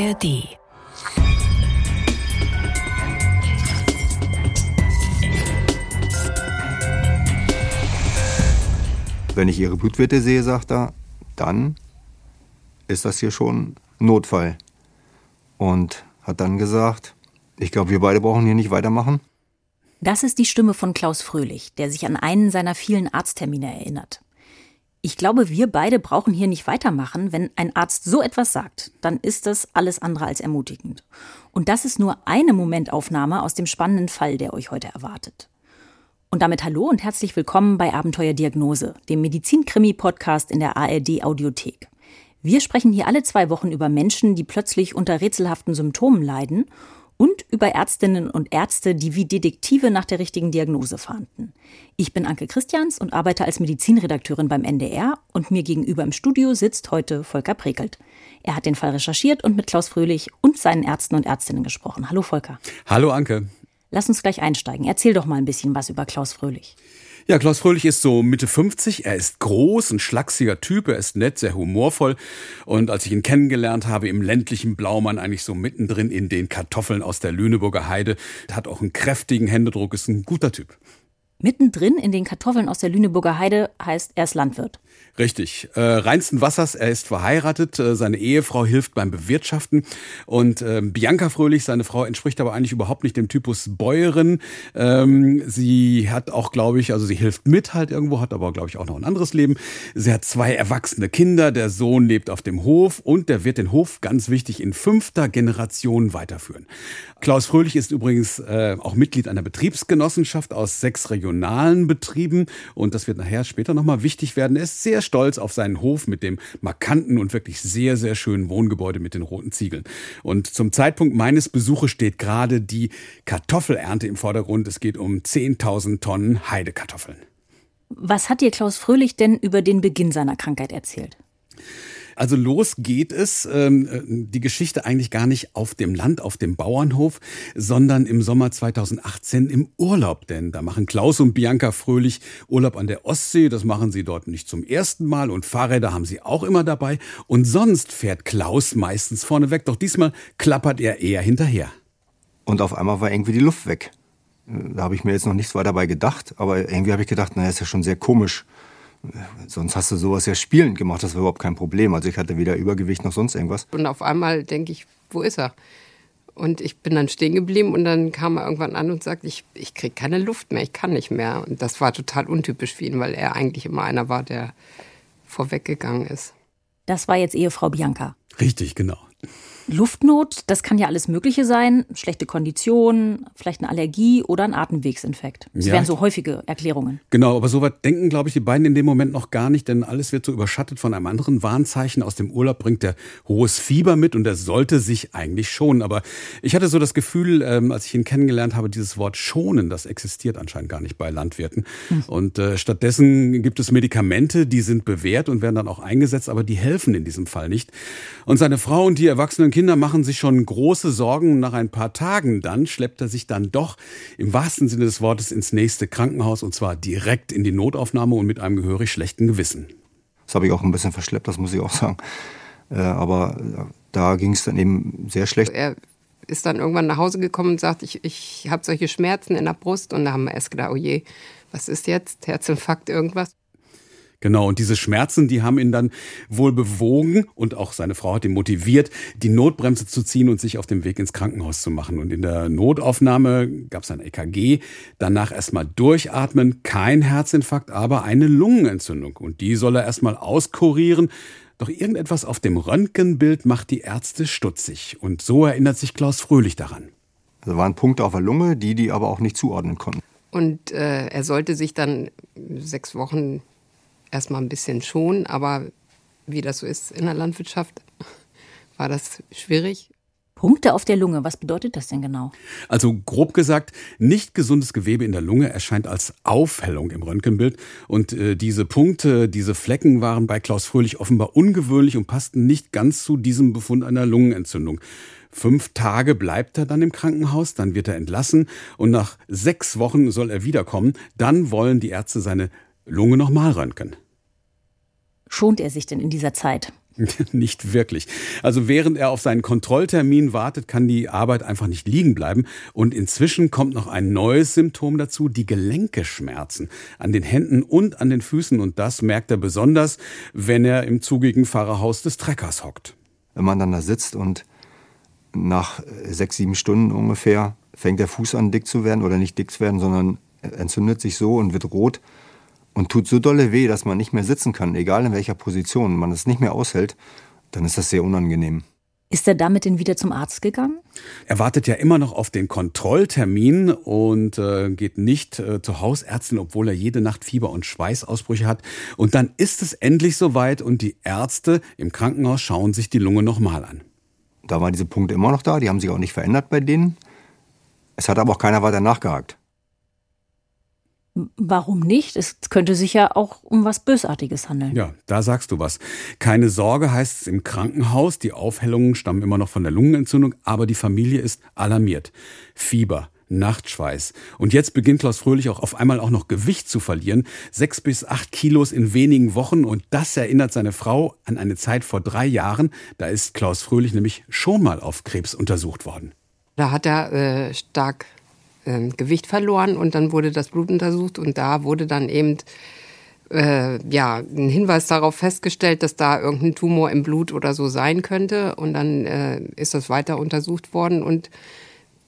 ARD. Wenn ich Ihre Blutwerte sehe, sagt er, dann ist das hier schon Notfall. Und hat dann gesagt, ich glaube, wir beide brauchen hier nicht weitermachen. Das ist die Stimme von Klaus Fröhlich, der sich an einen seiner vielen Arzttermine erinnert. Ich glaube, wir beide brauchen hier nicht weitermachen. Wenn ein Arzt so etwas sagt, dann ist das alles andere als ermutigend. Und das ist nur eine Momentaufnahme aus dem spannenden Fall, der euch heute erwartet. Und damit hallo und herzlich willkommen bei Abenteuerdiagnose, dem Medizin-Krimi-Podcast in der ARD Audiothek. Wir sprechen hier alle zwei Wochen über Menschen, die plötzlich unter rätselhaften Symptomen leiden und über Ärztinnen und Ärzte, die wie Detektive nach der richtigen Diagnose fahnden. Ich bin Anke Christians und arbeite als Medizinredakteurin beim NDR und mir gegenüber im Studio sitzt heute Volker Prekelt. Er hat den Fall recherchiert und mit Klaus Fröhlich und seinen Ärzten und Ärztinnen gesprochen. Hallo Volker. Hallo Anke. Lass uns gleich einsteigen. Erzähl doch mal ein bisschen was über Klaus Fröhlich. Ja, Klaus Fröhlich ist so Mitte 50. Er ist groß, ein schlachsiger Typ. Er ist nett, sehr humorvoll. Und als ich ihn kennengelernt habe im ländlichen Blaumann, eigentlich so mittendrin in den Kartoffeln aus der Lüneburger Heide, hat auch einen kräftigen Händedruck, ist ein guter Typ. Mittendrin in den Kartoffeln aus der Lüneburger Heide heißt, er ist Landwirt. Richtig. Äh, reinsten Wassers, er ist verheiratet, äh, seine Ehefrau hilft beim Bewirtschaften und äh, Bianca Fröhlich, seine Frau, entspricht aber eigentlich überhaupt nicht dem Typus Bäuerin. Ähm, sie hat auch, glaube ich, also sie hilft mit halt irgendwo, hat aber, glaube ich, auch noch ein anderes Leben. Sie hat zwei erwachsene Kinder, der Sohn lebt auf dem Hof und der wird den Hof, ganz wichtig, in fünfter Generation weiterführen. Klaus Fröhlich ist übrigens äh, auch Mitglied einer Betriebsgenossenschaft aus sechs regionalen Betrieben und das wird nachher später nochmal wichtig werden. Er ist sehr stolz auf seinen Hof mit dem markanten und wirklich sehr, sehr schönen Wohngebäude mit den roten Ziegeln. Und zum Zeitpunkt meines Besuches steht gerade die Kartoffelernte im Vordergrund. Es geht um 10.000 Tonnen Heidekartoffeln. Was hat dir Klaus Fröhlich denn über den Beginn seiner Krankheit erzählt? Also los geht es, ähm, äh, die Geschichte eigentlich gar nicht auf dem Land, auf dem Bauernhof, sondern im Sommer 2018 im Urlaub. Denn da machen Klaus und Bianca Fröhlich Urlaub an der Ostsee. Das machen sie dort nicht zum ersten Mal und Fahrräder haben sie auch immer dabei. Und sonst fährt Klaus meistens vorne weg. Doch diesmal klappert er eher hinterher. Und auf einmal war irgendwie die Luft weg. Da habe ich mir jetzt noch nichts weiter dabei gedacht, aber irgendwie habe ich gedacht, naja, ist ja schon sehr komisch. Sonst hast du sowas ja spielend gemacht, das war überhaupt kein Problem. Also ich hatte weder Übergewicht noch sonst irgendwas. Und auf einmal denke ich, wo ist er? Und ich bin dann stehen geblieben und dann kam er irgendwann an und sagte, ich, ich kriege keine Luft mehr, ich kann nicht mehr. Und das war total untypisch für ihn, weil er eigentlich immer einer war, der vorweggegangen ist. Das war jetzt Ehefrau Bianca. Richtig, genau. Luftnot, das kann ja alles Mögliche sein. Schlechte Kondition, vielleicht eine Allergie oder ein Atemwegsinfekt. Das ja. wären so häufige Erklärungen. Genau, aber so weit denken, glaube ich, die beiden in dem Moment noch gar nicht, denn alles wird so überschattet von einem anderen Warnzeichen. Aus dem Urlaub bringt der hohes Fieber mit und er sollte sich eigentlich schonen. Aber ich hatte so das Gefühl, ähm, als ich ihn kennengelernt habe, dieses Wort schonen, das existiert anscheinend gar nicht bei Landwirten. Hm. Und äh, stattdessen gibt es Medikamente, die sind bewährt und werden dann auch eingesetzt, aber die helfen in diesem Fall nicht. Und seine Frau und die erwachsenen Kinder Kinder machen sich schon große Sorgen. Nach ein paar Tagen dann schleppt er sich dann doch im wahrsten Sinne des Wortes ins nächste Krankenhaus und zwar direkt in die Notaufnahme und mit einem gehörig schlechten Gewissen. Das habe ich auch ein bisschen verschleppt, das muss ich auch sagen. Äh, aber äh, da ging es dann eben sehr schlecht. Er ist dann irgendwann nach Hause gekommen und sagt, ich, ich habe solche Schmerzen in der Brust. Und da haben wir erst gedacht, oh je, was ist jetzt? Herzinfarkt, irgendwas? Genau, und diese Schmerzen, die haben ihn dann wohl bewogen und auch seine Frau hat ihn motiviert, die Notbremse zu ziehen und sich auf dem Weg ins Krankenhaus zu machen. Und in der Notaufnahme gab es ein EKG, danach erstmal durchatmen, kein Herzinfarkt, aber eine Lungenentzündung. Und die soll er erstmal auskurieren. Doch irgendetwas auf dem Röntgenbild macht die Ärzte stutzig. Und so erinnert sich Klaus Fröhlich daran. Da waren Punkte auf der Lunge, die die aber auch nicht zuordnen konnten. Und äh, er sollte sich dann sechs Wochen erstmal ein bisschen schon, aber wie das so ist in der Landwirtschaft, war das schwierig. Punkte auf der Lunge, was bedeutet das denn genau? Also grob gesagt, nicht gesundes Gewebe in der Lunge erscheint als Aufhellung im Röntgenbild. Und äh, diese Punkte, diese Flecken waren bei Klaus Fröhlich offenbar ungewöhnlich und passten nicht ganz zu diesem Befund einer Lungenentzündung. Fünf Tage bleibt er dann im Krankenhaus, dann wird er entlassen und nach sechs Wochen soll er wiederkommen. Dann wollen die Ärzte seine Lunge nochmal röntgen. Schont er sich denn in dieser Zeit? nicht wirklich. Also während er auf seinen Kontrolltermin wartet, kann die Arbeit einfach nicht liegen bleiben. Und inzwischen kommt noch ein neues Symptom dazu, die Gelenkeschmerzen an den Händen und an den Füßen. Und das merkt er besonders, wenn er im zugigen Fahrerhaus des Treckers hockt. Wenn man dann da sitzt und nach sechs, sieben Stunden ungefähr fängt der Fuß an dick zu werden oder nicht dick zu werden, sondern entzündet sich so und wird rot und tut so dolle weh, dass man nicht mehr sitzen kann, egal in welcher Position, man es nicht mehr aushält, dann ist das sehr unangenehm. Ist er damit denn wieder zum Arzt gegangen? Er wartet ja immer noch auf den Kontrolltermin und äh, geht nicht äh, zur Hausärztin, obwohl er jede Nacht Fieber und Schweißausbrüche hat. Und dann ist es endlich soweit und die Ärzte im Krankenhaus schauen sich die Lunge nochmal an. Da waren diese Punkte immer noch da, die haben sich auch nicht verändert bei denen. Es hat aber auch keiner weiter nachgehakt. Warum nicht? Es könnte sich ja auch um was Bösartiges handeln. Ja, da sagst du was. Keine Sorge heißt es im Krankenhaus. Die Aufhellungen stammen immer noch von der Lungenentzündung, aber die Familie ist alarmiert. Fieber, Nachtschweiß. Und jetzt beginnt Klaus Fröhlich auch auf einmal auch noch Gewicht zu verlieren. Sechs bis acht Kilos in wenigen Wochen. Und das erinnert seine Frau an eine Zeit vor drei Jahren. Da ist Klaus Fröhlich nämlich schon mal auf Krebs untersucht worden. Da hat er äh, stark äh, Gewicht verloren und dann wurde das Blut untersucht und da wurde dann eben äh, ja, ein Hinweis darauf festgestellt, dass da irgendein Tumor im Blut oder so sein könnte. Und dann äh, ist das weiter untersucht worden. Und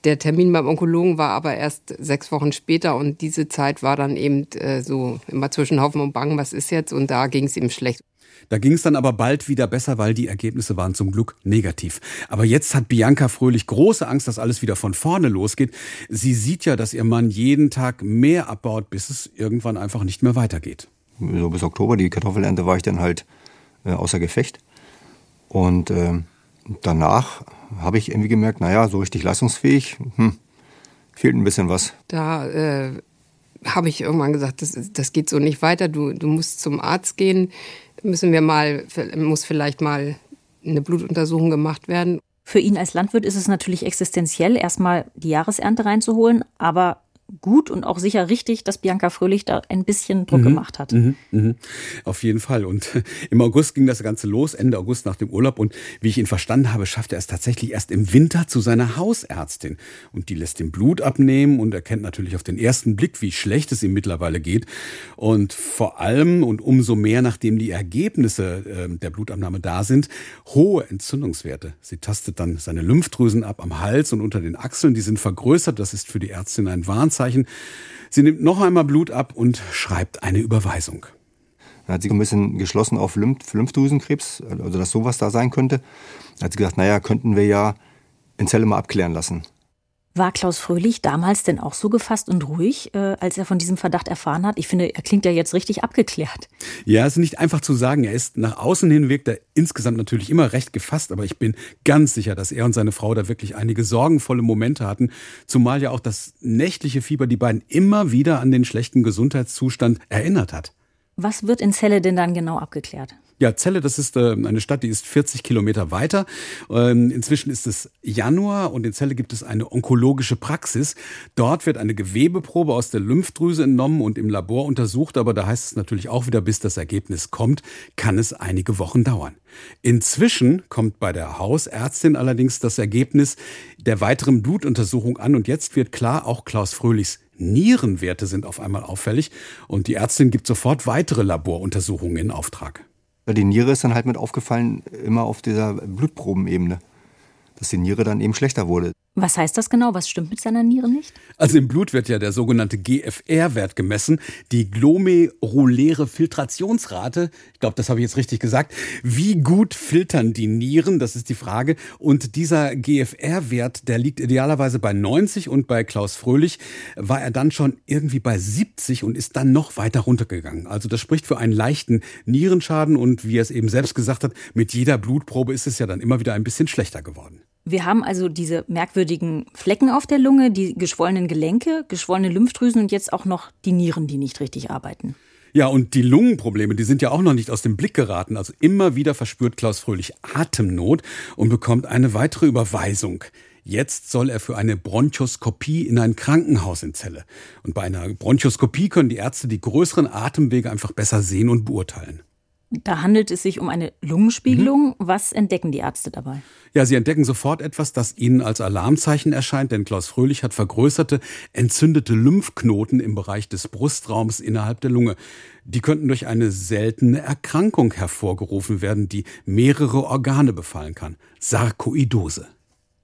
der Termin beim Onkologen war aber erst sechs Wochen später. Und diese Zeit war dann eben äh, so immer zwischen Haufen und Bangen, was ist jetzt? Und da ging es ihm schlecht. Da ging es dann aber bald wieder besser, weil die Ergebnisse waren zum Glück negativ. Aber jetzt hat Bianca Fröhlich große Angst, dass alles wieder von vorne losgeht. Sie sieht ja, dass ihr Mann jeden Tag mehr abbaut, bis es irgendwann einfach nicht mehr weitergeht. So bis Oktober, die Kartoffelernte, war ich dann halt äh, außer Gefecht. Und äh, danach habe ich irgendwie gemerkt, naja, so richtig leistungsfähig, hm, fehlt ein bisschen was. Da äh, habe ich irgendwann gesagt, das, das geht so nicht weiter, du, du musst zum Arzt gehen müssen wir mal, muss vielleicht mal eine Blutuntersuchung gemacht werden. Für ihn als Landwirt ist es natürlich existenziell, erstmal die Jahresernte reinzuholen, aber gut und auch sicher richtig, dass Bianca Fröhlich da ein bisschen Druck mhm, gemacht hat. Mhm, mhm. Auf jeden Fall. Und im August ging das Ganze los, Ende August nach dem Urlaub. Und wie ich ihn verstanden habe, schafft er es tatsächlich erst im Winter zu seiner Hausärztin. Und die lässt ihm Blut abnehmen und erkennt natürlich auf den ersten Blick, wie schlecht es ihm mittlerweile geht. Und vor allem und umso mehr, nachdem die Ergebnisse äh, der Blutabnahme da sind, hohe Entzündungswerte. Sie tastet dann seine Lymphdrüsen ab am Hals und unter den Achseln. Die sind vergrößert. Das ist für die Ärztin ein Warnzeichen. Anführungszeichen. Sie nimmt noch einmal Blut ab und schreibt eine Überweisung. Dann hat sie ein bisschen geschlossen auf Lymph Lymphdrüsenkrebs, also dass sowas da sein könnte. Dann hat sie gesagt, naja, könnten wir ja in Zelle mal abklären lassen. War Klaus Fröhlich damals denn auch so gefasst und ruhig, äh, als er von diesem Verdacht erfahren hat? Ich finde, er klingt ja jetzt richtig abgeklärt. Ja, es ist nicht einfach zu sagen. Er ist nach außen hin wirkt er insgesamt natürlich immer recht gefasst, aber ich bin ganz sicher, dass er und seine Frau da wirklich einige sorgenvolle Momente hatten, zumal ja auch das nächtliche Fieber die beiden immer wieder an den schlechten Gesundheitszustand erinnert hat. Was wird in Celle denn dann genau abgeklärt? Ja, Celle, das ist äh, eine Stadt, die ist 40 Kilometer weiter. Ähm, inzwischen ist es Januar und in Celle gibt es eine onkologische Praxis. Dort wird eine Gewebeprobe aus der Lymphdrüse entnommen und im Labor untersucht, aber da heißt es natürlich auch wieder, bis das Ergebnis kommt, kann es einige Wochen dauern. Inzwischen kommt bei der Hausärztin allerdings das Ergebnis der weiteren Blutuntersuchung an und jetzt wird klar, auch Klaus Fröhlichs Nierenwerte sind auf einmal auffällig und die Ärztin gibt sofort weitere Laboruntersuchungen in Auftrag. Die Niere ist dann halt mit aufgefallen, immer auf dieser Blutprobenebene dass die Niere dann eben schlechter wurde. Was heißt das genau? Was stimmt mit seiner Niere nicht? Also im Blut wird ja der sogenannte GFR-Wert gemessen, die glomeruläre Filtrationsrate. Ich glaube, das habe ich jetzt richtig gesagt. Wie gut filtern die Nieren? Das ist die Frage. Und dieser GFR-Wert, der liegt idealerweise bei 90 und bei Klaus Fröhlich war er dann schon irgendwie bei 70 und ist dann noch weiter runtergegangen. Also das spricht für einen leichten Nierenschaden und wie er es eben selbst gesagt hat, mit jeder Blutprobe ist es ja dann immer wieder ein bisschen schlechter geworden. Wir haben also diese merkwürdigen Flecken auf der Lunge, die geschwollenen Gelenke, geschwollene Lymphdrüsen und jetzt auch noch die Nieren, die nicht richtig arbeiten. Ja, und die Lungenprobleme, die sind ja auch noch nicht aus dem Blick geraten. Also immer wieder verspürt Klaus Fröhlich Atemnot und bekommt eine weitere Überweisung. Jetzt soll er für eine Bronchoskopie in ein Krankenhaus in Celle. Und bei einer Bronchoskopie können die Ärzte die größeren Atemwege einfach besser sehen und beurteilen. Da handelt es sich um eine Lungenspiegelung. Mhm. Was entdecken die Ärzte dabei? Ja, sie entdecken sofort etwas, das ihnen als Alarmzeichen erscheint, denn Klaus Fröhlich hat vergrößerte, entzündete Lymphknoten im Bereich des Brustraums innerhalb der Lunge. Die könnten durch eine seltene Erkrankung hervorgerufen werden, die mehrere Organe befallen kann. Sarkoidose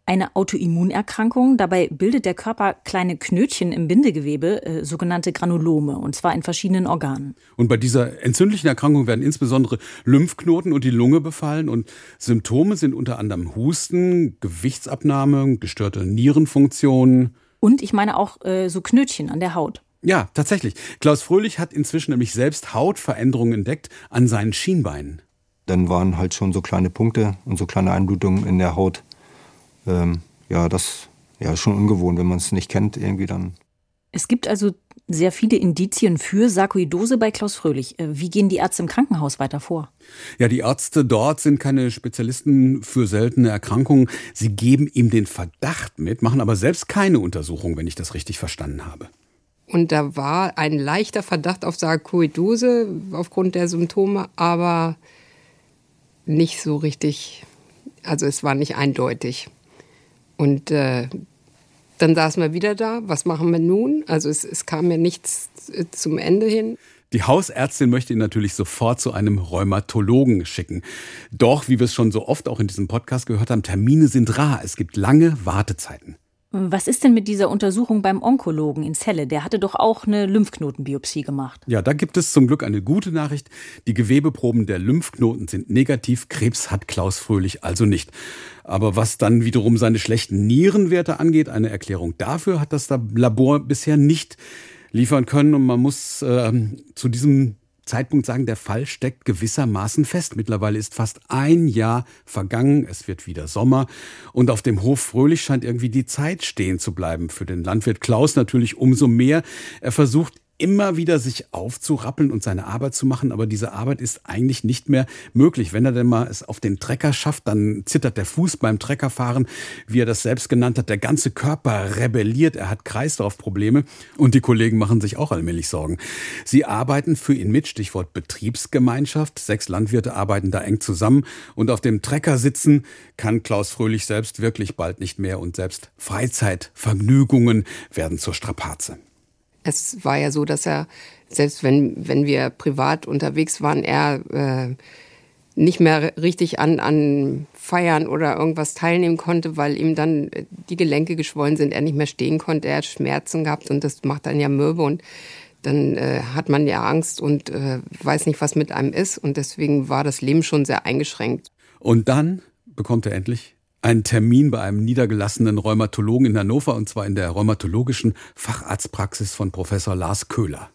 eine Autoimmunerkrankung. Dabei bildet der Körper kleine Knötchen im Bindegewebe, äh, sogenannte Granulome, und zwar in verschiedenen Organen. Und bei dieser entzündlichen Erkrankung werden insbesondere Lymphknoten und die Lunge befallen. Und Symptome sind unter anderem Husten, Gewichtsabnahme, gestörte Nierenfunktion. Und ich meine auch äh, so Knötchen an der Haut. Ja, tatsächlich. Klaus Fröhlich hat inzwischen nämlich selbst Hautveränderungen entdeckt an seinen Schienbeinen. Dann waren halt schon so kleine Punkte und so kleine Einblutungen in der Haut ähm, ja, das ja, ist schon ungewohnt, wenn man es nicht kennt, irgendwie dann. Es gibt also sehr viele Indizien für Sarkoidose bei Klaus Fröhlich. Äh, wie gehen die Ärzte im Krankenhaus weiter vor? Ja, die Ärzte dort sind keine Spezialisten für seltene Erkrankungen. Sie geben ihm den Verdacht mit, machen aber selbst keine Untersuchung, wenn ich das richtig verstanden habe. Und da war ein leichter Verdacht auf Sarkoidose aufgrund der Symptome, aber nicht so richtig, also es war nicht eindeutig. Und äh, dann saßen wir wieder da. Was machen wir nun? Also es, es kam mir nichts äh, zum Ende hin. Die Hausärztin möchte ihn natürlich sofort zu einem Rheumatologen schicken. Doch, wie wir es schon so oft auch in diesem Podcast gehört haben, Termine sind rar. Es gibt lange Wartezeiten. Was ist denn mit dieser Untersuchung beim Onkologen in Celle? Der hatte doch auch eine Lymphknotenbiopsie gemacht. Ja, da gibt es zum Glück eine gute Nachricht. Die Gewebeproben der Lymphknoten sind negativ. Krebs hat Klaus Fröhlich also nicht. Aber was dann wiederum seine schlechten Nierenwerte angeht, eine Erklärung dafür hat das Labor bisher nicht liefern können. Und man muss äh, zu diesem Zeitpunkt sagen, der Fall steckt gewissermaßen fest. Mittlerweile ist fast ein Jahr vergangen, es wird wieder Sommer und auf dem Hof Fröhlich scheint irgendwie die Zeit stehen zu bleiben. Für den Landwirt Klaus natürlich umso mehr. Er versucht immer wieder sich aufzurappeln und seine Arbeit zu machen, aber diese Arbeit ist eigentlich nicht mehr möglich. Wenn er denn mal es auf den Trecker schafft, dann zittert der Fuß beim Treckerfahren, wie er das selbst genannt hat. Der ganze Körper rebelliert, er hat Kreislaufprobleme und die Kollegen machen sich auch allmählich Sorgen. Sie arbeiten für ihn mit, Stichwort Betriebsgemeinschaft. Sechs Landwirte arbeiten da eng zusammen und auf dem Trecker sitzen kann Klaus Fröhlich selbst wirklich bald nicht mehr und selbst Freizeitvergnügungen werden zur Strapaze. Es war ja so, dass er, selbst wenn, wenn wir privat unterwegs waren, er äh, nicht mehr richtig an, an Feiern oder irgendwas teilnehmen konnte, weil ihm dann die Gelenke geschwollen sind, er nicht mehr stehen konnte, er hat Schmerzen gehabt und das macht dann ja mürbe und dann äh, hat man ja Angst und äh, weiß nicht, was mit einem ist und deswegen war das Leben schon sehr eingeschränkt. Und dann bekommt er endlich einen Termin bei einem niedergelassenen Rheumatologen in Hannover und zwar in der rheumatologischen Facharztpraxis von Professor Lars Köhler.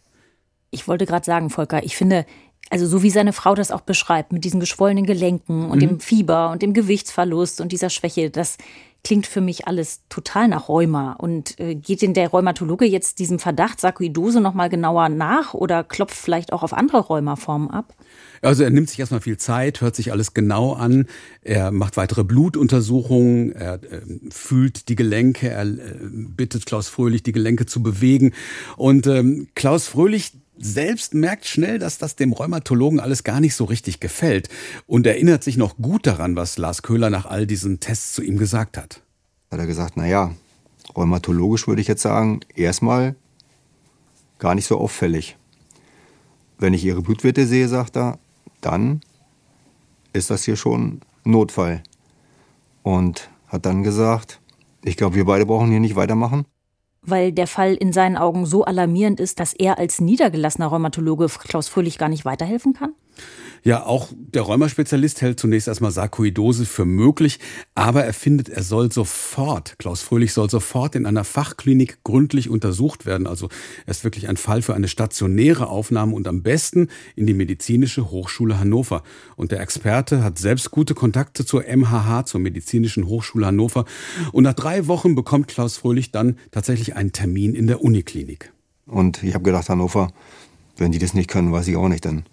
Ich wollte gerade sagen, Volker, ich finde, also so wie seine Frau das auch beschreibt, mit diesen geschwollenen Gelenken und mhm. dem Fieber und dem Gewichtsverlust und dieser Schwäche, das klingt für mich alles total nach Rheuma. Und äh, geht denn der Rheumatologe jetzt diesem Verdacht Sarkoidose nochmal genauer nach oder klopft vielleicht auch auf andere Rheumaformen ab? Also er nimmt sich erstmal viel Zeit, hört sich alles genau an, er macht weitere Blutuntersuchungen, er äh, fühlt die Gelenke, er äh, bittet Klaus Fröhlich, die Gelenke zu bewegen. Und ähm, Klaus Fröhlich selbst merkt schnell, dass das dem Rheumatologen alles gar nicht so richtig gefällt und erinnert sich noch gut daran, was Lars Köhler nach all diesen Tests zu ihm gesagt hat. Hat er gesagt, na ja, rheumatologisch würde ich jetzt sagen, erstmal gar nicht so auffällig. Wenn ich ihre Blutwerte sehe, sagt er, dann ist das hier schon Notfall. Und hat dann gesagt, ich glaube, wir beide brauchen hier nicht weitermachen. Weil der Fall in seinen Augen so alarmierend ist, dass er als niedergelassener Rheumatologe Klaus Fröhlich gar nicht weiterhelfen kann? Ja, auch der Rheumaspezialist hält zunächst erstmal Sarkoidose für möglich, aber er findet, er soll sofort, Klaus Fröhlich soll sofort in einer Fachklinik gründlich untersucht werden. Also er ist wirklich ein Fall für eine stationäre Aufnahme und am besten in die Medizinische Hochschule Hannover. Und der Experte hat selbst gute Kontakte zur MHH, zur Medizinischen Hochschule Hannover. Und nach drei Wochen bekommt Klaus Fröhlich dann tatsächlich einen Termin in der Uniklinik. Und ich habe gedacht, Hannover, wenn die das nicht können, weiß ich auch nicht, dann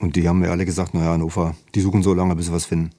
und die haben mir alle gesagt, naja, Hannover, die suchen so lange, bis sie was finden.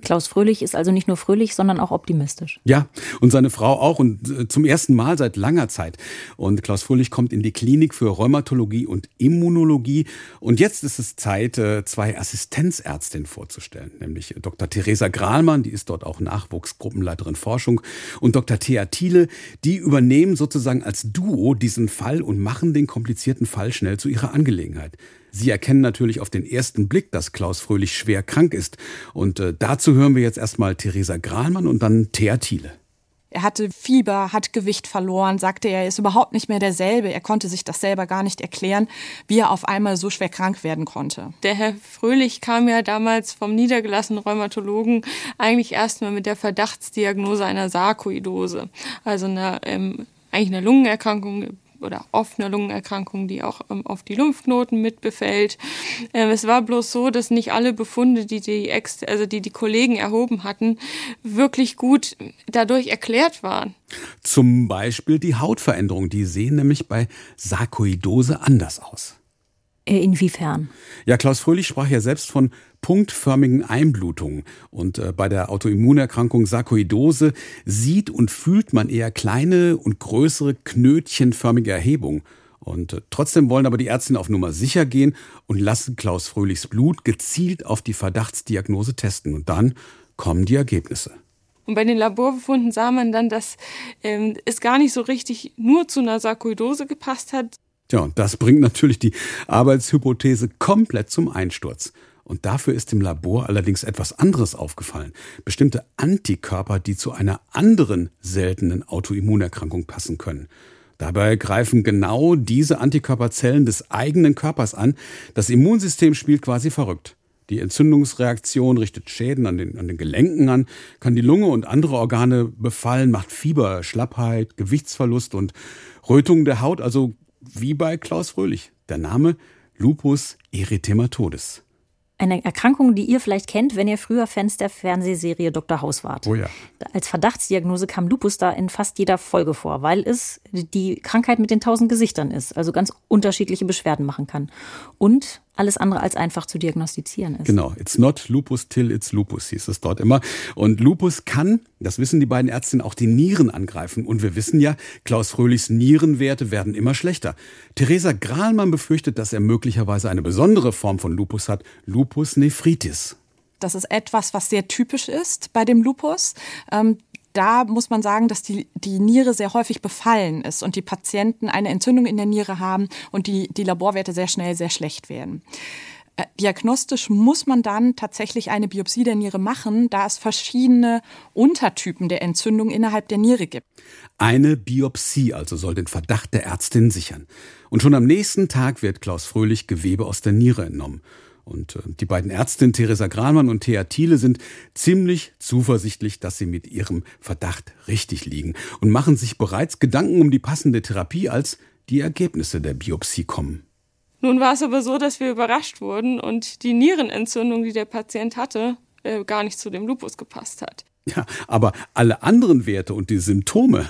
Klaus Fröhlich ist also nicht nur fröhlich, sondern auch optimistisch. Ja, und seine Frau auch und äh, zum ersten Mal seit langer Zeit. Und Klaus Fröhlich kommt in die Klinik für Rheumatologie und Immunologie. Und jetzt ist es Zeit, äh, zwei Assistenzärztinnen vorzustellen, nämlich Dr. Theresa Grahlmann, die ist dort auch Nachwuchsgruppenleiterin Forschung, und Dr. Thea Thiele, die übernehmen sozusagen als Duo diesen Fall und machen den komplizierten Fall schnell zu ihrer Angelegenheit. Sie erkennen natürlich auf den ersten Blick, dass Klaus Fröhlich schwer krank ist. Und äh, dazu hören wir jetzt erstmal Theresa Grahlmann und dann Thea Thiele. Er hatte Fieber, hat Gewicht verloren, sagte er, ist überhaupt nicht mehr derselbe. Er konnte sich das selber gar nicht erklären, wie er auf einmal so schwer krank werden konnte. Der Herr Fröhlich kam ja damals vom niedergelassenen Rheumatologen eigentlich erstmal mit der Verdachtsdiagnose einer Sarkoidose, also einer, ähm, eigentlich einer Lungenerkrankung oder offene Lungenerkrankung, die auch ähm, auf die Lymphknoten mitbefällt. Ähm, es war bloß so, dass nicht alle Befunde, die die, Ex also die die Kollegen erhoben hatten, wirklich gut dadurch erklärt waren. Zum Beispiel die Hautveränderung, die sehen nämlich bei Sarkoidose anders aus. Äh, inwiefern? Ja, Klaus Fröhlich sprach ja selbst von punktförmigen Einblutungen. Und äh, bei der Autoimmunerkrankung Sarkoidose sieht und fühlt man eher kleine und größere knötchenförmige Erhebungen. Und äh, trotzdem wollen aber die Ärztinnen auf Nummer sicher gehen und lassen Klaus Fröhlichs Blut gezielt auf die Verdachtsdiagnose testen. Und dann kommen die Ergebnisse. Und bei den Laborbefunden sah man dann, dass ähm, es gar nicht so richtig nur zu einer Sarkoidose gepasst hat. Ja, und das bringt natürlich die Arbeitshypothese komplett zum Einsturz. Und dafür ist im Labor allerdings etwas anderes aufgefallen. Bestimmte Antikörper, die zu einer anderen seltenen Autoimmunerkrankung passen können. Dabei greifen genau diese Antikörperzellen des eigenen Körpers an. Das Immunsystem spielt quasi verrückt. Die Entzündungsreaktion richtet Schäden an den, an den Gelenken an, kann die Lunge und andere Organe befallen, macht Fieber, Schlappheit, Gewichtsverlust und Rötung der Haut, also wie bei Klaus Fröhlich. Der Name Lupus erythematodes. Eine Erkrankung, die ihr vielleicht kennt, wenn ihr früher Fans der Fernsehserie Dr. House wart. Oh ja. Als Verdachtsdiagnose kam Lupus da in fast jeder Folge vor, weil es die Krankheit mit den tausend Gesichtern ist, also ganz unterschiedliche Beschwerden machen kann. Und alles andere als einfach zu diagnostizieren ist. Genau, it's not lupus till it's lupus, hieß es dort immer. Und Lupus kann, das wissen die beiden Ärztinnen, auch die Nieren angreifen. Und wir wissen ja, Klaus Fröhlichs Nierenwerte werden immer schlechter. Theresa Grahlmann befürchtet, dass er möglicherweise eine besondere Form von Lupus hat, Lupus nephritis. Das ist etwas, was sehr typisch ist bei dem Lupus. Da muss man sagen, dass die, die Niere sehr häufig befallen ist und die Patienten eine Entzündung in der Niere haben und die, die Laborwerte sehr schnell sehr schlecht werden. Äh, diagnostisch muss man dann tatsächlich eine Biopsie der Niere machen, da es verschiedene Untertypen der Entzündung innerhalb der Niere gibt. Eine Biopsie also soll den Verdacht der Ärztin sichern. Und schon am nächsten Tag wird Klaus Fröhlich Gewebe aus der Niere entnommen. Und äh, die beiden Ärztinnen Theresa Granmann und Thea Thiele sind ziemlich zuversichtlich, dass sie mit ihrem Verdacht richtig liegen und machen sich bereits Gedanken um die passende Therapie, als die Ergebnisse der Biopsie kommen. Nun war es aber so, dass wir überrascht wurden und die Nierenentzündung, die der Patient hatte, äh, gar nicht zu dem Lupus gepasst hat. Ja, aber alle anderen Werte und die Symptome,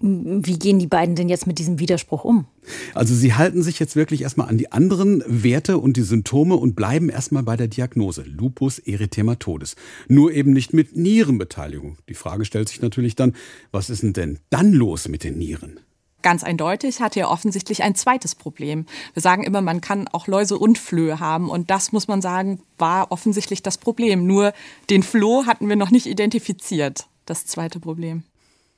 wie gehen die beiden denn jetzt mit diesem Widerspruch um? Also sie halten sich jetzt wirklich erstmal an die anderen Werte und die Symptome und bleiben erstmal bei der Diagnose Lupus erythematodes. Nur eben nicht mit Nierenbeteiligung. Die Frage stellt sich natürlich dann, was ist denn denn dann los mit den Nieren? Ganz eindeutig hat er offensichtlich ein zweites Problem. Wir sagen immer, man kann auch Läuse und Flöhe haben und das muss man sagen, war offensichtlich das Problem. Nur den Floh hatten wir noch nicht identifiziert. Das zweite Problem.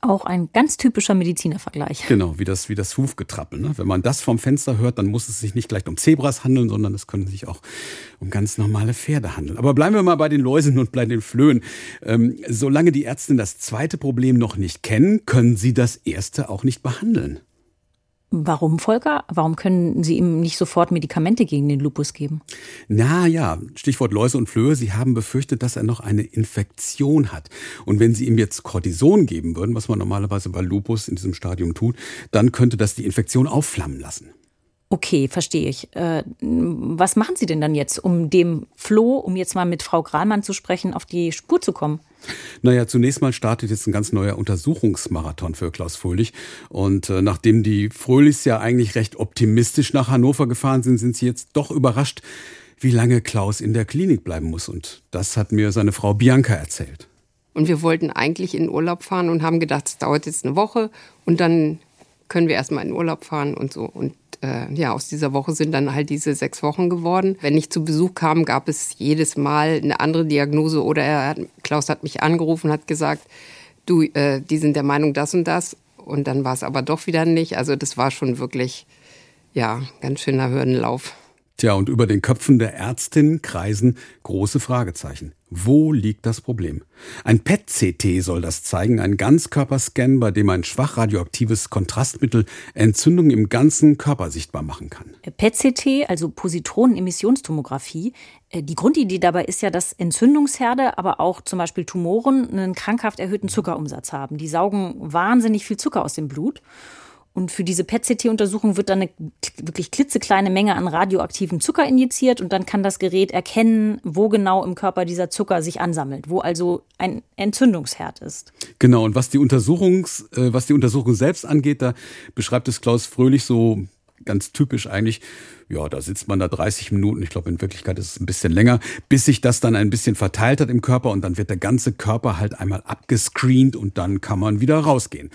Auch ein ganz typischer Medizinervergleich. Genau, wie das, wie das Hufgetrappel. Ne? Wenn man das vom Fenster hört, dann muss es sich nicht gleich um Zebras handeln, sondern es können sich auch um ganz normale Pferde handeln. Aber bleiben wir mal bei den Läusen und bei den Flöhen. Ähm, solange die Ärzte das zweite Problem noch nicht kennen, können sie das erste auch nicht behandeln. Warum, Volker? Warum können Sie ihm nicht sofort Medikamente gegen den Lupus geben? Na ja, Stichwort Läuse und Flöhe. Sie haben befürchtet, dass er noch eine Infektion hat. Und wenn Sie ihm jetzt Cortison geben würden, was man normalerweise bei Lupus in diesem Stadium tut, dann könnte das die Infektion aufflammen lassen. Okay, verstehe ich. Äh, was machen Sie denn dann jetzt, um dem Floh, um jetzt mal mit Frau Grahlmann zu sprechen, auf die Spur zu kommen? Naja, zunächst mal startet jetzt ein ganz neuer Untersuchungsmarathon für Klaus Fröhlich. Und äh, nachdem die Fröhlichs ja eigentlich recht optimistisch nach Hannover gefahren sind, sind sie jetzt doch überrascht, wie lange Klaus in der Klinik bleiben muss. Und das hat mir seine Frau Bianca erzählt. Und wir wollten eigentlich in Urlaub fahren und haben gedacht, es dauert jetzt eine Woche und dann können wir erstmal in Urlaub fahren und so. Und äh, ja, aus dieser Woche sind dann halt diese sechs Wochen geworden. Wenn ich zu Besuch kam, gab es jedes Mal eine andere Diagnose oder er hat, Klaus hat mich angerufen, hat gesagt, du, äh, die sind der Meinung das und das. Und dann war es aber doch wieder nicht. Also das war schon wirklich, ja, ganz schöner Hürdenlauf. Tja, und über den Köpfen der Ärztinnen kreisen große Fragezeichen. Wo liegt das Problem? Ein PET-CT soll das zeigen, ein Ganzkörperscan, bei dem ein schwach radioaktives Kontrastmittel Entzündungen im ganzen Körper sichtbar machen kann. PET-CT, also Positronenemissionstomographie, äh, die Grundidee dabei ist ja, dass Entzündungsherde, aber auch zum Beispiel Tumoren einen krankhaft erhöhten Zuckerumsatz haben. Die saugen wahnsinnig viel Zucker aus dem Blut. Und für diese PET-CT-Untersuchung wird dann eine wirklich klitzekleine Menge an radioaktivem Zucker injiziert und dann kann das Gerät erkennen, wo genau im Körper dieser Zucker sich ansammelt, wo also ein Entzündungsherd ist. Genau, und was die, Untersuchungs, äh, was die Untersuchung selbst angeht, da beschreibt es Klaus Fröhlich so ganz typisch eigentlich. Ja, da sitzt man da 30 Minuten, ich glaube in Wirklichkeit ist es ein bisschen länger, bis sich das dann ein bisschen verteilt hat im Körper und dann wird der ganze Körper halt einmal abgescreent und dann kann man wieder rausgehen.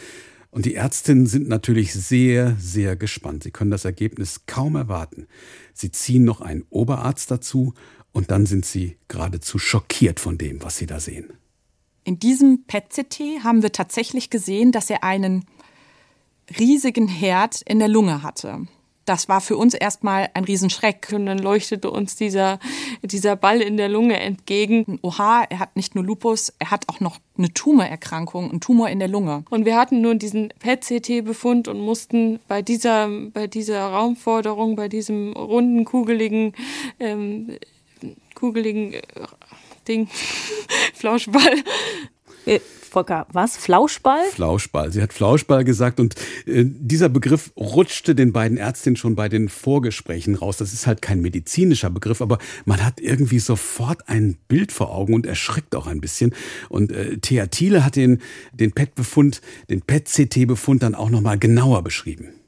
Und die Ärztinnen sind natürlich sehr, sehr gespannt. Sie können das Ergebnis kaum erwarten. Sie ziehen noch einen Oberarzt dazu und dann sind sie geradezu schockiert von dem, was sie da sehen. In diesem PET-CT haben wir tatsächlich gesehen, dass er einen riesigen Herd in der Lunge hatte das war für uns erstmal ein Riesenschreck. Und dann leuchtete uns dieser, dieser Ball in der Lunge entgegen. Oha, er hat nicht nur Lupus, er hat auch noch eine Tumorerkrankung, einen Tumor in der Lunge. Und wir hatten nur diesen PET-CT-Befund und mussten bei dieser, bei dieser Raumforderung, bei diesem runden, kugeligen, ähm, kugeligen äh, Ding, Flauschball, äh, Volker, was? Flauschball? Flauschball. Sie hat Flauschball gesagt und äh, dieser Begriff rutschte den beiden Ärztinnen schon bei den Vorgesprächen raus. Das ist halt kein medizinischer Begriff, aber man hat irgendwie sofort ein Bild vor Augen und erschrickt auch ein bisschen. Und äh, Thea Thiele hat den, den PET-Befund, den PET-CT-Befund dann auch nochmal genauer beschrieben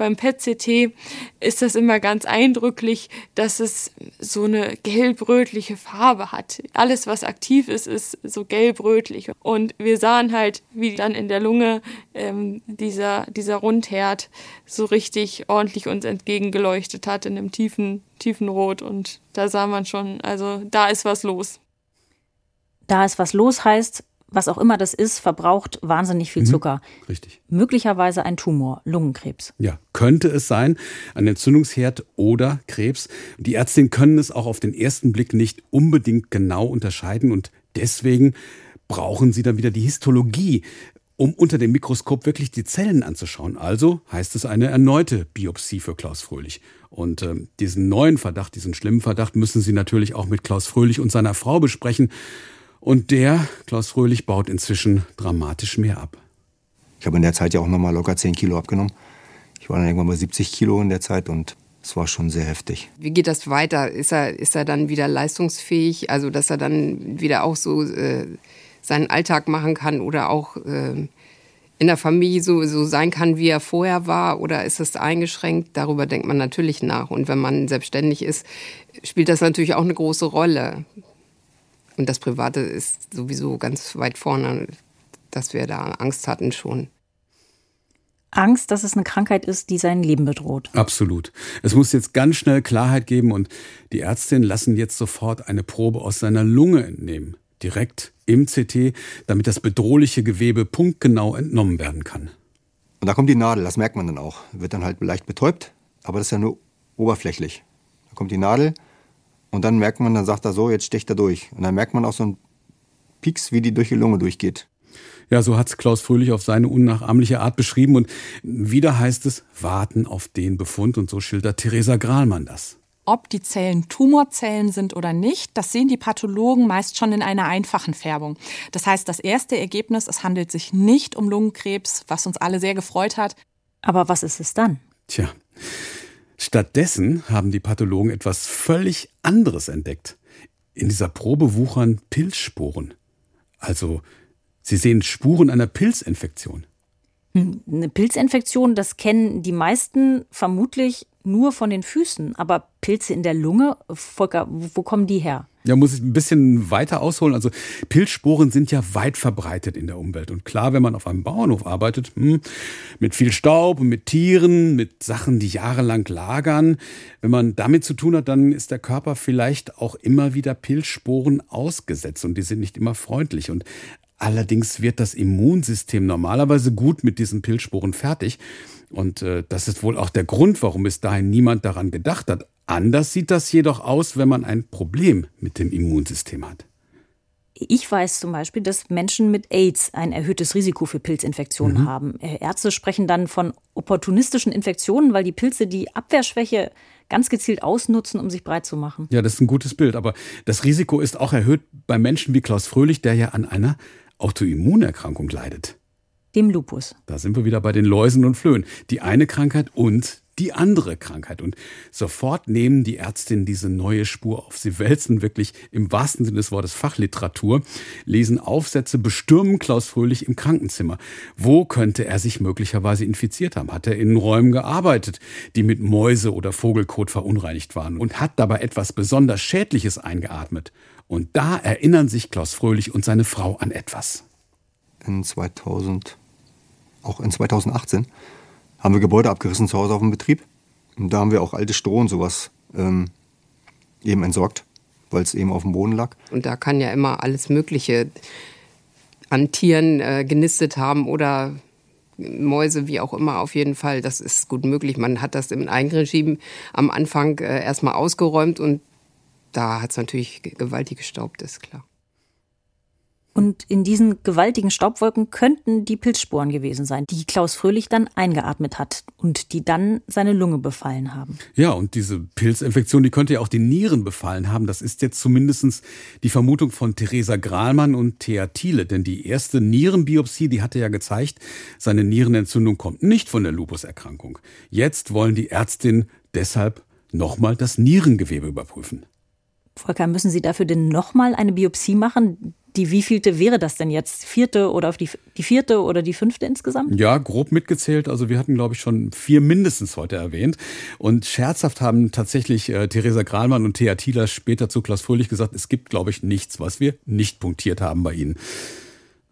beim PET-CT ist das immer ganz eindrücklich, dass es so eine gelb-rötliche Farbe hat. Alles, was aktiv ist, ist so gelb-rötlich. Und wir sahen halt, wie dann in der Lunge ähm, dieser, dieser Rundherd so richtig ordentlich uns entgegengeleuchtet hat in einem tiefen, tiefen Rot. Und da sah man schon, also da ist was los. Da ist was los heißt, was auch immer das ist, verbraucht wahnsinnig viel mhm. Zucker. Richtig. Möglicherweise ein Tumor, Lungenkrebs. Ja, könnte es sein, ein Entzündungsherd oder Krebs. Die Ärztinnen können es auch auf den ersten Blick nicht unbedingt genau unterscheiden und deswegen brauchen sie dann wieder die Histologie, um unter dem Mikroskop wirklich die Zellen anzuschauen. Also heißt es eine erneute Biopsie für Klaus Fröhlich. Und äh, diesen neuen Verdacht, diesen schlimmen Verdacht müssen Sie natürlich auch mit Klaus Fröhlich und seiner Frau besprechen. Und der, Klaus Fröhlich, baut inzwischen dramatisch mehr ab. Ich habe in der Zeit ja auch nochmal locker 10 Kilo abgenommen. Ich war dann irgendwann bei 70 Kilo in der Zeit und es war schon sehr heftig. Wie geht das weiter? Ist er, ist er dann wieder leistungsfähig? Also, dass er dann wieder auch so äh, seinen Alltag machen kann oder auch äh, in der Familie so, so sein kann, wie er vorher war? Oder ist es eingeschränkt? Darüber denkt man natürlich nach. Und wenn man selbstständig ist, spielt das natürlich auch eine große Rolle. Und das Private ist sowieso ganz weit vorne, dass wir da Angst hatten schon. Angst, dass es eine Krankheit ist, die sein Leben bedroht. Absolut. Es muss jetzt ganz schnell Klarheit geben und die Ärztinnen lassen jetzt sofort eine Probe aus seiner Lunge entnehmen. Direkt im CT, damit das bedrohliche Gewebe punktgenau entnommen werden kann. Und da kommt die Nadel, das merkt man dann auch. Wird dann halt leicht betäubt, aber das ist ja nur oberflächlich. Da kommt die Nadel, und dann merkt man, dann sagt er so, jetzt stecht er durch. Und dann merkt man auch so einen Pieks, wie die durch die Lunge durchgeht. Ja, so hat's Klaus Fröhlich auf seine unnachahmliche Art beschrieben. Und wieder heißt es, warten auf den Befund. Und so schildert Theresa Grahlmann das. Ob die Zellen Tumorzellen sind oder nicht, das sehen die Pathologen meist schon in einer einfachen Färbung. Das heißt, das erste Ergebnis, es handelt sich nicht um Lungenkrebs, was uns alle sehr gefreut hat. Aber was ist es dann? Tja, Stattdessen haben die Pathologen etwas völlig anderes entdeckt. In dieser Probe wuchern Pilzsporen. Also, sie sehen Spuren einer Pilzinfektion. Hm, eine Pilzinfektion, das kennen die meisten vermutlich nur von den Füßen. Aber Pilze in der Lunge, Volker, wo kommen die her? Ja, muss ich ein bisschen weiter ausholen. Also Pilzsporen sind ja weit verbreitet in der Umwelt. Und klar, wenn man auf einem Bauernhof arbeitet, hm, mit viel Staub mit Tieren, mit Sachen, die jahrelang lagern, wenn man damit zu tun hat, dann ist der Körper vielleicht auch immer wieder Pilzsporen ausgesetzt und die sind nicht immer freundlich. Und allerdings wird das Immunsystem normalerweise gut mit diesen Pilzsporen fertig. Und äh, das ist wohl auch der Grund, warum bis dahin niemand daran gedacht hat. Anders sieht das jedoch aus, wenn man ein Problem mit dem Immunsystem hat. Ich weiß zum Beispiel, dass Menschen mit AIDS ein erhöhtes Risiko für Pilzinfektionen mhm. haben. Äh, Ärzte sprechen dann von opportunistischen Infektionen, weil die Pilze die Abwehrschwäche ganz gezielt ausnutzen, um sich breit zu machen. Ja, das ist ein gutes Bild. Aber das Risiko ist auch erhöht bei Menschen wie Klaus Fröhlich, der ja an einer Autoimmunerkrankung leidet dem Lupus. Da sind wir wieder bei den Läusen und Flöhen. Die eine Krankheit und die andere Krankheit. Und sofort nehmen die Ärztinnen diese neue Spur auf. Sie wälzen wirklich im wahrsten Sinne des Wortes Fachliteratur, lesen Aufsätze, bestürmen Klaus Fröhlich im Krankenzimmer. Wo könnte er sich möglicherweise infiziert haben? Hat er in Räumen gearbeitet, die mit Mäuse oder Vogelkot verunreinigt waren und hat dabei etwas besonders Schädliches eingeatmet? Und da erinnern sich Klaus Fröhlich und seine Frau an etwas. In 2000 auch in 2018, haben wir Gebäude abgerissen zu Hause auf dem Betrieb. Und da haben wir auch alte Stroh und sowas ähm, eben entsorgt, weil es eben auf dem Boden lag. Und da kann ja immer alles Mögliche an Tieren äh, genistet haben oder Mäuse, wie auch immer, auf jeden Fall. Das ist gut möglich. Man hat das im Eigenregime am Anfang äh, erstmal ausgeräumt und da hat es natürlich gewaltig gestaubt, ist klar. Und in diesen gewaltigen Staubwolken könnten die Pilzsporen gewesen sein, die Klaus Fröhlich dann eingeatmet hat und die dann seine Lunge befallen haben. Ja, und diese Pilzinfektion, die könnte ja auch die Nieren befallen haben. Das ist jetzt zumindest die Vermutung von Theresa Grahlmann und Thea Thiele. Denn die erste Nierenbiopsie, die hatte ja gezeigt, seine Nierenentzündung kommt nicht von der Lupuserkrankung. Jetzt wollen die Ärztinnen deshalb nochmal das Nierengewebe überprüfen. Volker, müssen Sie dafür denn nochmal eine Biopsie machen? Die wievielte wäre das denn jetzt? Vierte oder auf die, die vierte oder die fünfte insgesamt? Ja, grob mitgezählt. Also wir hatten, glaube ich, schon vier mindestens heute erwähnt. Und scherzhaft haben tatsächlich äh, Theresa Grahlmann und Thea Thieler später zu Klaus Fröhlich gesagt, es gibt, glaube ich, nichts, was wir nicht punktiert haben bei ihnen.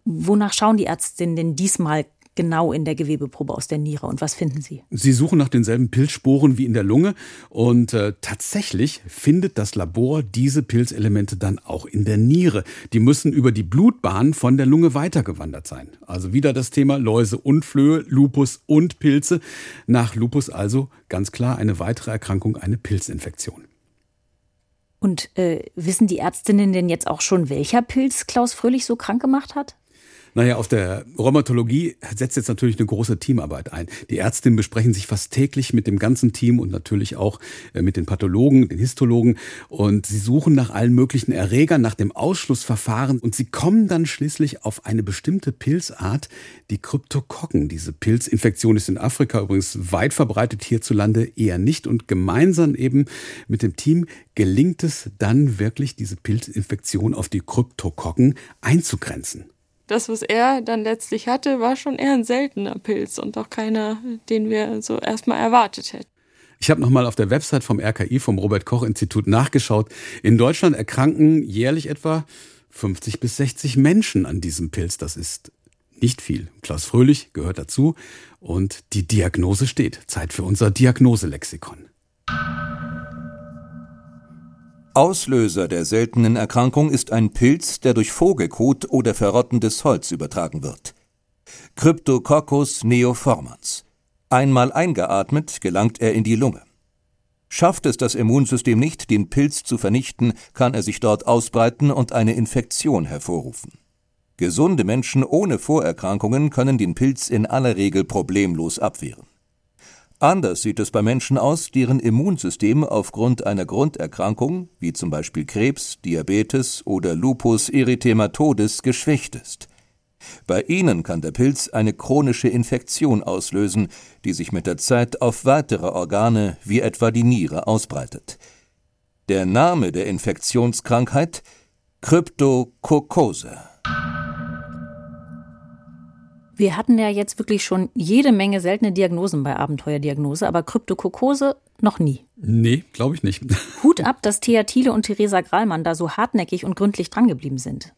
Wonach schauen die Ärztinnen denn diesmal genau in der Gewebeprobe aus der Niere und was finden Sie? Sie suchen nach denselben Pilzsporen wie in der Lunge und äh, tatsächlich findet das Labor diese Pilzelemente dann auch in der Niere. Die müssen über die Blutbahn von der Lunge weitergewandert sein. Also wieder das Thema Läuse und Flöhe, Lupus und Pilze. Nach Lupus also ganz klar eine weitere Erkrankung, eine Pilzinfektion. Und äh, wissen die Ärztinnen denn jetzt auch schon, welcher Pilz Klaus Fröhlich so krank gemacht hat? Naja, auf der Rheumatologie setzt jetzt natürlich eine große Teamarbeit ein. Die Ärztinnen besprechen sich fast täglich mit dem ganzen Team und natürlich auch äh, mit den Pathologen, den Histologen und sie suchen nach allen möglichen Erregern, nach dem Ausschlussverfahren und sie kommen dann schließlich auf eine bestimmte Pilzart, die Kryptokokken. Diese Pilzinfektion ist in Afrika übrigens weit verbreitet, hierzulande eher nicht und gemeinsam eben mit dem Team gelingt es dann wirklich, diese Pilzinfektion auf die Kryptokokken einzugrenzen das, was er dann letztlich hatte, war schon eher ein seltener Pilz und auch keiner, den wir so erstmal erwartet hätten. Ich habe nochmal auf der Website vom RKI, vom Robert Koch Institut nachgeschaut. In Deutschland erkranken jährlich etwa 50 bis 60 Menschen an diesem Pilz. Das ist nicht viel. Klaus Fröhlich gehört dazu und die Diagnose steht. Zeit für unser Diagnoselexikon. Auslöser der seltenen Erkrankung ist ein Pilz, der durch Vogelkot oder verrottendes Holz übertragen wird. Cryptococcus neoformans. Einmal eingeatmet gelangt er in die Lunge. Schafft es das Immunsystem nicht, den Pilz zu vernichten, kann er sich dort ausbreiten und eine Infektion hervorrufen. Gesunde Menschen ohne Vorerkrankungen können den Pilz in aller Regel problemlos abwehren. Anders sieht es bei Menschen aus, deren Immunsystem aufgrund einer Grunderkrankung, wie zum Beispiel Krebs, Diabetes oder Lupus erythematodes, geschwächt ist. Bei ihnen kann der Pilz eine chronische Infektion auslösen, die sich mit der Zeit auf weitere Organe wie etwa die Niere ausbreitet. Der Name der Infektionskrankheit Kryptokokose. Wir hatten ja jetzt wirklich schon jede Menge seltene Diagnosen bei Abenteuerdiagnose, aber Kryptokokose noch nie. Nee, glaube ich nicht. Hut ab, dass Thea Thiele und Theresa Grallmann da so hartnäckig und gründlich drangeblieben sind.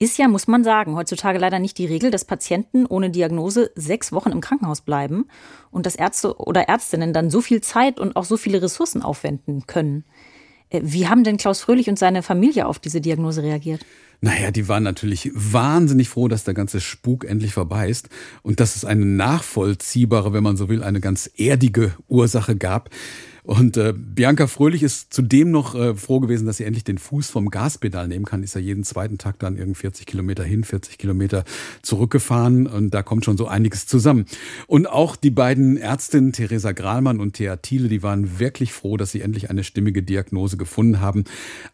Ist ja, muss man sagen, heutzutage leider nicht die Regel, dass Patienten ohne Diagnose sechs Wochen im Krankenhaus bleiben und dass Ärzte oder Ärztinnen dann so viel Zeit und auch so viele Ressourcen aufwenden können. Äh, wie haben denn Klaus Fröhlich und seine Familie auf diese Diagnose reagiert? Naja, die waren natürlich wahnsinnig froh, dass der ganze Spuk endlich vorbei ist und dass es eine nachvollziehbare, wenn man so will, eine ganz erdige Ursache gab. Und äh, Bianca Fröhlich ist zudem noch äh, froh gewesen, dass sie endlich den Fuß vom Gaspedal nehmen kann. Ist ja jeden zweiten Tag dann irgend 40 Kilometer hin, 40 Kilometer zurückgefahren und da kommt schon so einiges zusammen. Und auch die beiden Ärztinnen Theresa Grahlmann und Thea Thiele, die waren wirklich froh, dass sie endlich eine stimmige Diagnose gefunden haben.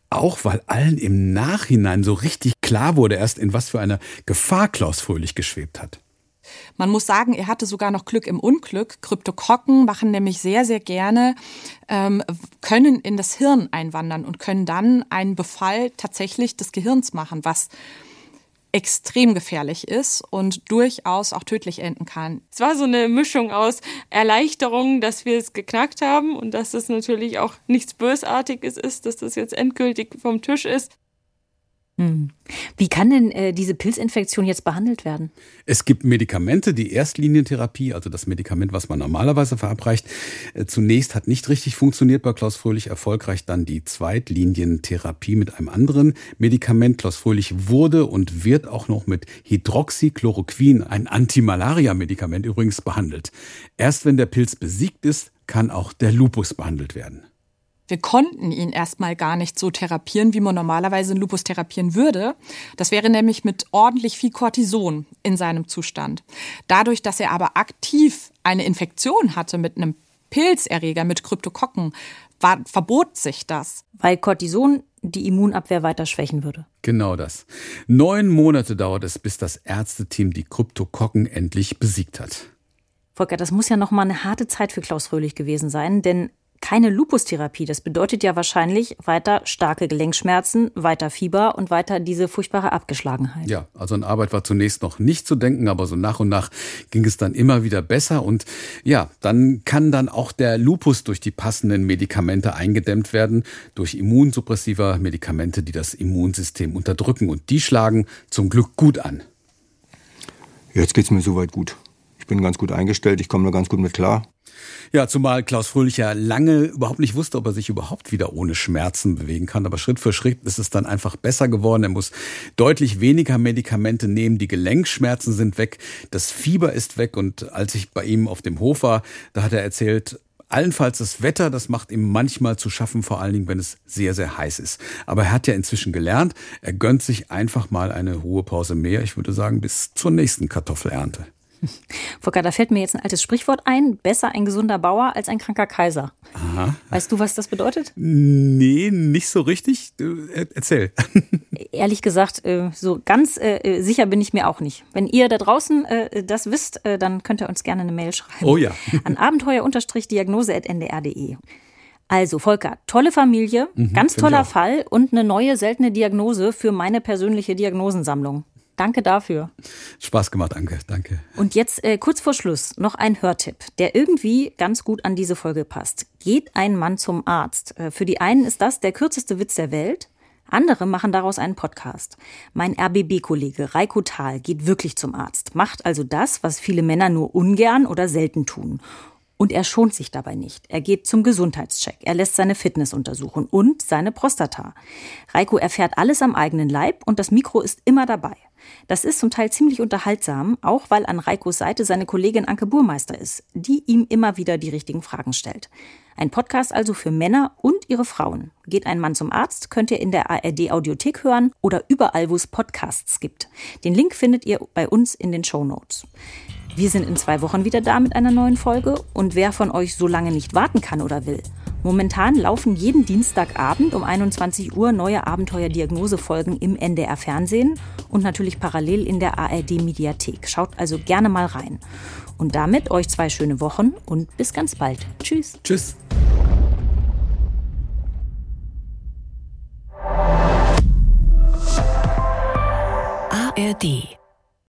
Auch weil allen im Nachhinein so richtig klar wurde erst, in was für einer Gefahr Klaus Fröhlich geschwebt hat. Man muss sagen, er hatte sogar noch Glück im Unglück. Kryptokokken machen nämlich sehr, sehr gerne, ähm, können in das Hirn einwandern und können dann einen Befall tatsächlich des Gehirns machen, was extrem gefährlich ist und durchaus auch tödlich enden kann. Es war so eine Mischung aus Erleichterung, dass wir es geknackt haben und dass es natürlich auch nichts Bösartiges ist, dass das jetzt endgültig vom Tisch ist. Hm. Wie kann denn äh, diese Pilzinfektion jetzt behandelt werden? Es gibt Medikamente, die Erstlinientherapie, also das Medikament, was man normalerweise verabreicht. Äh, zunächst hat nicht richtig funktioniert bei Klaus Fröhlich, erfolgreich dann die Zweitlinientherapie mit einem anderen Medikament. Klaus Fröhlich wurde und wird auch noch mit Hydroxychloroquin, ein Antimalaria-Medikament übrigens, behandelt. Erst wenn der Pilz besiegt ist, kann auch der Lupus behandelt werden. Wir konnten ihn erstmal gar nicht so therapieren, wie man normalerweise einen Lupus therapieren würde. Das wäre nämlich mit ordentlich viel Cortison in seinem Zustand. Dadurch, dass er aber aktiv eine Infektion hatte mit einem Pilzerreger, mit Kryptokokken, war, verbot sich das. Weil Cortison die Immunabwehr weiter schwächen würde. Genau das. Neun Monate dauert es, bis das Ärzteteam die Kryptokokken endlich besiegt hat. Volker, das muss ja noch mal eine harte Zeit für Klaus Fröhlich gewesen sein, denn keine Lupustherapie. Das bedeutet ja wahrscheinlich weiter starke Gelenkschmerzen, weiter Fieber und weiter diese furchtbare Abgeschlagenheit. Ja, also an Arbeit war zunächst noch nicht zu denken, aber so nach und nach ging es dann immer wieder besser und ja, dann kann dann auch der Lupus durch die passenden Medikamente eingedämmt werden, durch immunsuppressiver Medikamente, die das Immunsystem unterdrücken und die schlagen zum Glück gut an. Jetzt geht es mir soweit gut. Ich bin ganz gut eingestellt, ich komme da ganz gut mit klar. Ja, zumal Klaus Fröhlich ja lange überhaupt nicht wusste, ob er sich überhaupt wieder ohne Schmerzen bewegen kann. Aber Schritt für Schritt ist es dann einfach besser geworden. Er muss deutlich weniger Medikamente nehmen. Die Gelenkschmerzen sind weg. Das Fieber ist weg. Und als ich bei ihm auf dem Hof war, da hat er erzählt, Allenfalls das Wetter, das macht ihm manchmal zu schaffen, vor allen Dingen, wenn es sehr, sehr heiß ist. Aber er hat ja inzwischen gelernt, er gönnt sich einfach mal eine Ruhepause mehr. Ich würde sagen, bis zur nächsten Kartoffelernte. Volker, da fällt mir jetzt ein altes Sprichwort ein. Besser ein gesunder Bauer als ein kranker Kaiser. Aha. Weißt du, was das bedeutet? Nee, nicht so richtig. Erzähl. Ehrlich gesagt, äh, so ganz äh, sicher bin ich mir auch nicht. Wenn ihr da draußen äh, das wisst, dann könnt ihr uns gerne eine Mail schreiben. Oh ja. An abenteuer-diagnose.ndr.de. Also, Volker, tolle Familie, mhm, ganz toller Fall und eine neue seltene Diagnose für meine persönliche Diagnosensammlung. Danke dafür. Spaß gemacht, Anke. Danke. Und jetzt äh, kurz vor Schluss noch ein Hörtipp, der irgendwie ganz gut an diese Folge passt. Geht ein Mann zum Arzt. Äh, für die einen ist das der kürzeste Witz der Welt. Andere machen daraus einen Podcast. Mein RBB-Kollege Reiko Thal geht wirklich zum Arzt, macht also das, was viele Männer nur ungern oder selten tun. Und er schont sich dabei nicht. Er geht zum Gesundheitscheck. Er lässt seine Fitness untersuchen und seine Prostata. Reiko erfährt alles am eigenen Leib und das Mikro ist immer dabei. Das ist zum Teil ziemlich unterhaltsam, auch weil an Reikos Seite seine Kollegin Anke Burmeister ist, die ihm immer wieder die richtigen Fragen stellt. Ein Podcast also für Männer und ihre Frauen. Geht ein Mann zum Arzt, könnt ihr in der ARD Audiothek hören oder überall, wo es Podcasts gibt. Den Link findet ihr bei uns in den Show Notes. Wir sind in zwei Wochen wieder da mit einer neuen Folge und wer von euch so lange nicht warten kann oder will, Momentan laufen jeden Dienstagabend um 21 Uhr neue Abenteuer-Diagnose-Folgen im NDR Fernsehen und natürlich parallel in der ARD Mediathek. Schaut also gerne mal rein. Und damit euch zwei schöne Wochen und bis ganz bald. Tschüss. Tschüss. ARD